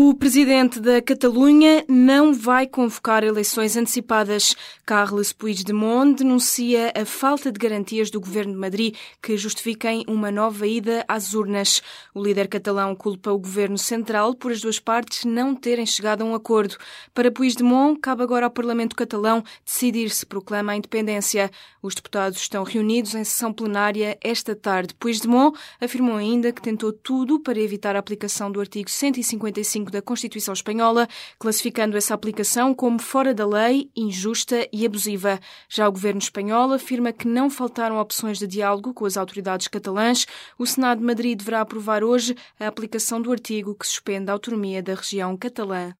O presidente da Catalunha não vai convocar eleições antecipadas. Carles Puigdemont denuncia a falta de garantias do governo de Madrid que justifiquem uma nova ida às urnas. O líder catalão culpa o governo central por as duas partes não terem chegado a um acordo. Para Puigdemont, cabe agora ao Parlamento catalão decidir se proclama a independência. Os deputados estão reunidos em sessão plenária esta tarde. Puigdemont afirmou ainda que tentou tudo para evitar a aplicação do artigo 155 da Constituição Espanhola, classificando essa aplicação como fora da lei, injusta e abusiva. Já o governo espanhol afirma que não faltaram opções de diálogo com as autoridades catalãs. O Senado de Madrid deverá aprovar hoje a aplicação do artigo que suspende a autonomia da região catalã.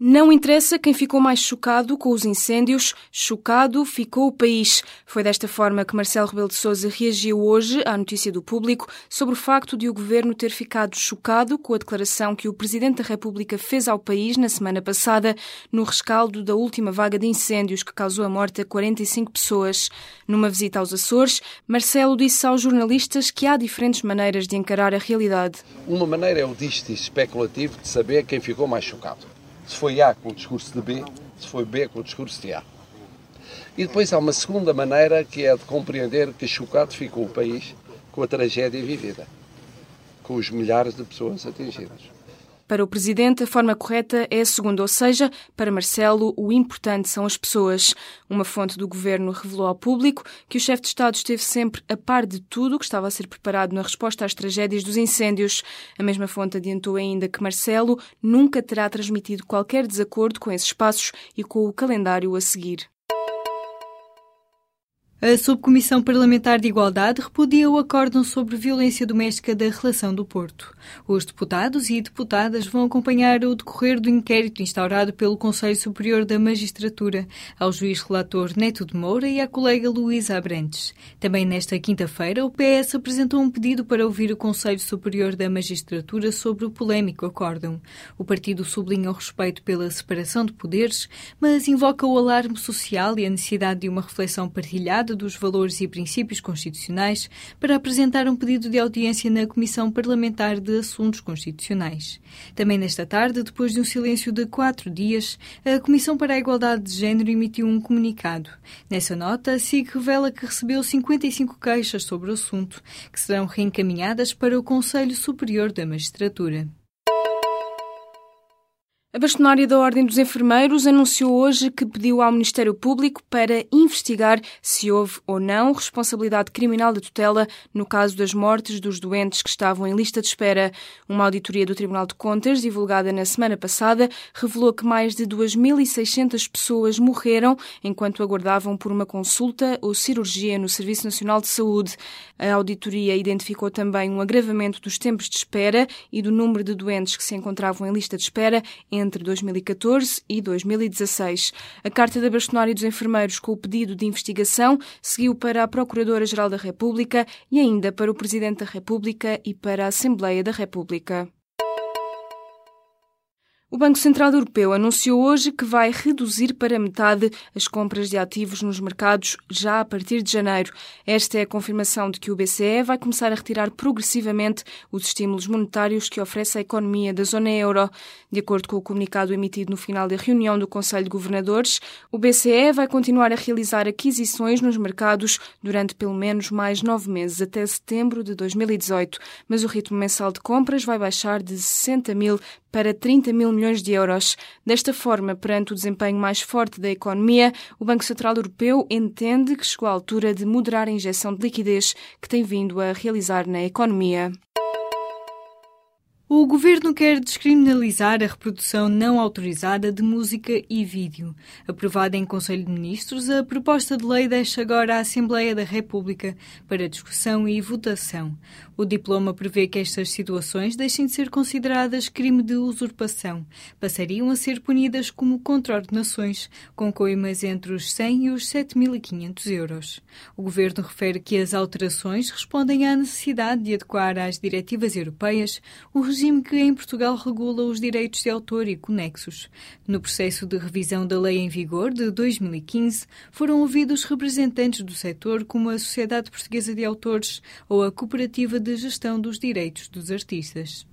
Não interessa quem ficou mais chocado com os incêndios, chocado ficou o país. Foi desta forma que Marcelo Rebelo de Sousa reagiu hoje à notícia do público sobre o facto de o governo ter ficado chocado com a declaração que o Presidente da República fez ao país na semana passada no rescaldo da última vaga de incêndios que causou a morte a 45 pessoas. Numa visita aos Açores, Marcelo disse aos jornalistas que há diferentes maneiras de encarar a realidade. Uma maneira é o disto especulativo de saber quem ficou mais chocado se foi A com o discurso de B, se foi B com o discurso de A. E depois há uma segunda maneira que é de compreender que chocado ficou o país com a tragédia vivida, com os milhares de pessoas atingidas. Para o Presidente, a forma correta é a segunda, ou seja, para Marcelo, o importante são as pessoas. Uma fonte do governo revelou ao público que o chefe de Estado esteve sempre a par de tudo o que estava a ser preparado na resposta às tragédias dos incêndios. A mesma fonte adiantou ainda que Marcelo nunca terá transmitido qualquer desacordo com esses passos e com o calendário a seguir. A Subcomissão Parlamentar de Igualdade repudia o acórdão sobre violência doméstica da relação do Porto. Os deputados e deputadas vão acompanhar o decorrer do inquérito instaurado pelo Conselho Superior da Magistratura ao juiz relator Neto de Moura e à colega Luísa Abrantes. Também nesta quinta-feira, o PS apresentou um pedido para ouvir o Conselho Superior da Magistratura sobre o polémico acórdão. O partido sublinha o respeito pela separação de poderes, mas invoca o alarme social e a necessidade de uma reflexão partilhada dos valores e princípios constitucionais para apresentar um pedido de audiência na Comissão Parlamentar de Assuntos Constitucionais. Também nesta tarde, depois de um silêncio de quatro dias, a Comissão para a Igualdade de Gênero emitiu um comunicado. Nessa nota, a SIG revela que recebeu 55 queixas sobre o assunto, que serão reencaminhadas para o Conselho Superior da Magistratura. A bastonária da Ordem dos Enfermeiros anunciou hoje que pediu ao Ministério Público para investigar se houve ou não responsabilidade criminal de tutela no caso das mortes dos doentes que estavam em lista de espera. Uma auditoria do Tribunal de Contas, divulgada na semana passada, revelou que mais de 2.600 pessoas morreram enquanto aguardavam por uma consulta ou cirurgia no Serviço Nacional de Saúde. A auditoria identificou também um agravamento dos tempos de espera e do número de doentes que se encontravam em lista de espera entre 2014 e 2016. A Carta da Bastonária dos Enfermeiros com o pedido de investigação seguiu para a Procuradora-Geral da República e ainda para o Presidente da República e para a Assembleia da República. O Banco Central Europeu anunciou hoje que vai reduzir para metade as compras de ativos nos mercados já a partir de janeiro. Esta é a confirmação de que o BCE vai começar a retirar progressivamente os estímulos monetários que oferece a economia da zona euro. De acordo com o comunicado emitido no final da reunião do Conselho de Governadores, o BCE vai continuar a realizar aquisições nos mercados durante pelo menos mais nove meses, até setembro de 2018, mas o ritmo mensal de compras vai baixar de 60 mil para 30 mil milhões de euros. Desta forma, perante o desempenho mais forte da economia, o Banco Central Europeu entende que chegou a altura de moderar a injeção de liquidez que tem vindo a realizar na economia. O governo quer descriminalizar a reprodução não autorizada de música e vídeo. Aprovada em Conselho de Ministros, a proposta de lei deixa agora a Assembleia da República para discussão e votação. O diploma prevê que estas situações deixem de ser consideradas crime de usurpação. Passariam a ser punidas como contraordenações, com coimas entre os 100 e os 7.500 euros. O governo refere que as alterações respondem à necessidade de adequar às diretivas europeias o regime que em Portugal regula os direitos de autor e conexos. No processo de revisão da lei em vigor de 2015, foram ouvidos representantes do setor como a Sociedade Portuguesa de Autores ou a Cooperativa de Gestão dos Direitos dos Artistas.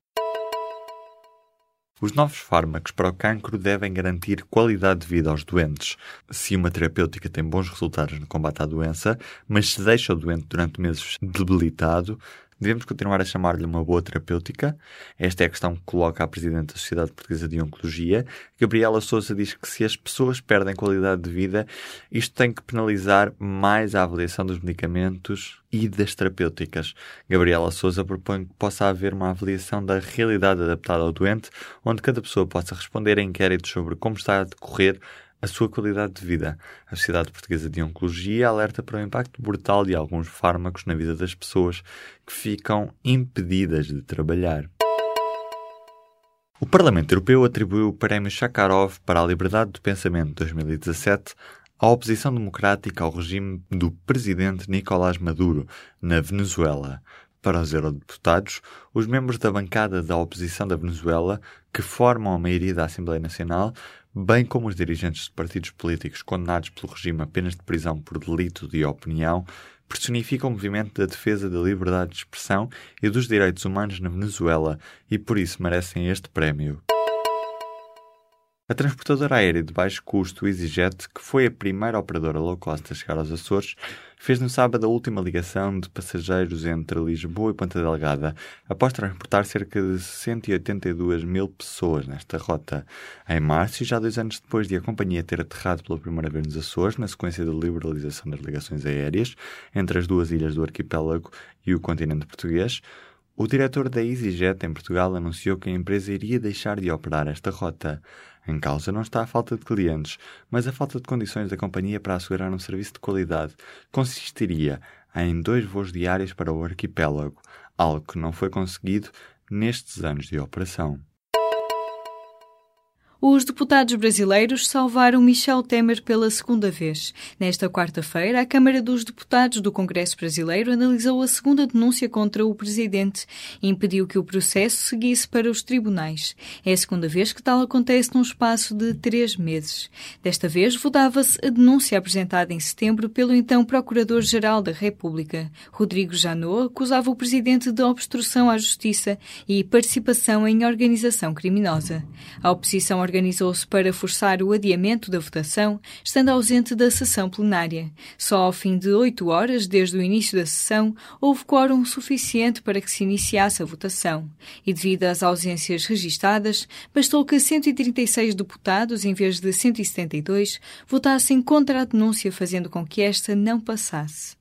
Os novos fármacos para o cancro devem garantir qualidade de vida aos doentes. Se uma terapêutica tem bons resultados no combate à doença, mas se deixa o doente durante meses debilitado, Devemos continuar a chamar-lhe uma boa terapêutica? Esta é a questão que coloca a Presidente da Sociedade Portuguesa de Oncologia. Gabriela Souza diz que se as pessoas perdem qualidade de vida, isto tem que penalizar mais a avaliação dos medicamentos e das terapêuticas. Gabriela Souza propõe que possa haver uma avaliação da realidade adaptada ao doente, onde cada pessoa possa responder a inquéritos sobre como está a decorrer a sua qualidade de vida. A Sociedade Portuguesa de Oncologia alerta para o impacto brutal de alguns fármacos na vida das pessoas que ficam impedidas de trabalhar. O Parlamento Europeu atribuiu o Prémio Sakharov para a Liberdade de Pensamento 2017 à oposição democrática ao regime do presidente Nicolás Maduro na Venezuela. Para os eurodeputados, os membros da bancada da oposição da Venezuela, que formam a maioria da Assembleia Nacional, bem como os dirigentes de partidos políticos condenados pelo regime apenas de prisão por delito de opinião, personificam o movimento da defesa da liberdade de expressão e dos direitos humanos na Venezuela e por isso merecem este prémio. A transportadora aérea de baixo custo EasyJet, que foi a primeira operadora low cost a chegar aos Açores, fez no sábado a última ligação de passageiros entre Lisboa e Ponta Delgada, após transportar cerca de 182 mil pessoas nesta rota. Em março, e já dois anos depois de a companhia ter aterrado pela primeira vez nos Açores, na sequência da liberalização das ligações aéreas entre as duas ilhas do arquipélago e o continente português, o diretor da EasyJet em Portugal anunciou que a empresa iria deixar de operar esta rota. Em causa não está a falta de clientes, mas a falta de condições da companhia para assegurar um serviço de qualidade. Consistiria em dois voos diários para o arquipélago, algo que não foi conseguido nestes anos de operação. Os deputados brasileiros salvaram Michel Temer pela segunda vez. Nesta quarta-feira, a Câmara dos Deputados do Congresso Brasileiro analisou a segunda denúncia contra o presidente e impediu que o processo seguisse para os tribunais. É a segunda vez que tal acontece num espaço de três meses. Desta vez, votava-se a denúncia apresentada em setembro pelo então Procurador-Geral da República. Rodrigo Janot acusava o presidente de obstrução à justiça e participação em organização criminosa. A oposição organizou-se para forçar o adiamento da votação, estando ausente da sessão plenária. Só ao fim de oito horas, desde o início da sessão, houve quórum suficiente para que se iniciasse a votação. E devido às ausências registadas, bastou que 136 deputados, em vez de 172, votassem contra a denúncia, fazendo com que esta não passasse.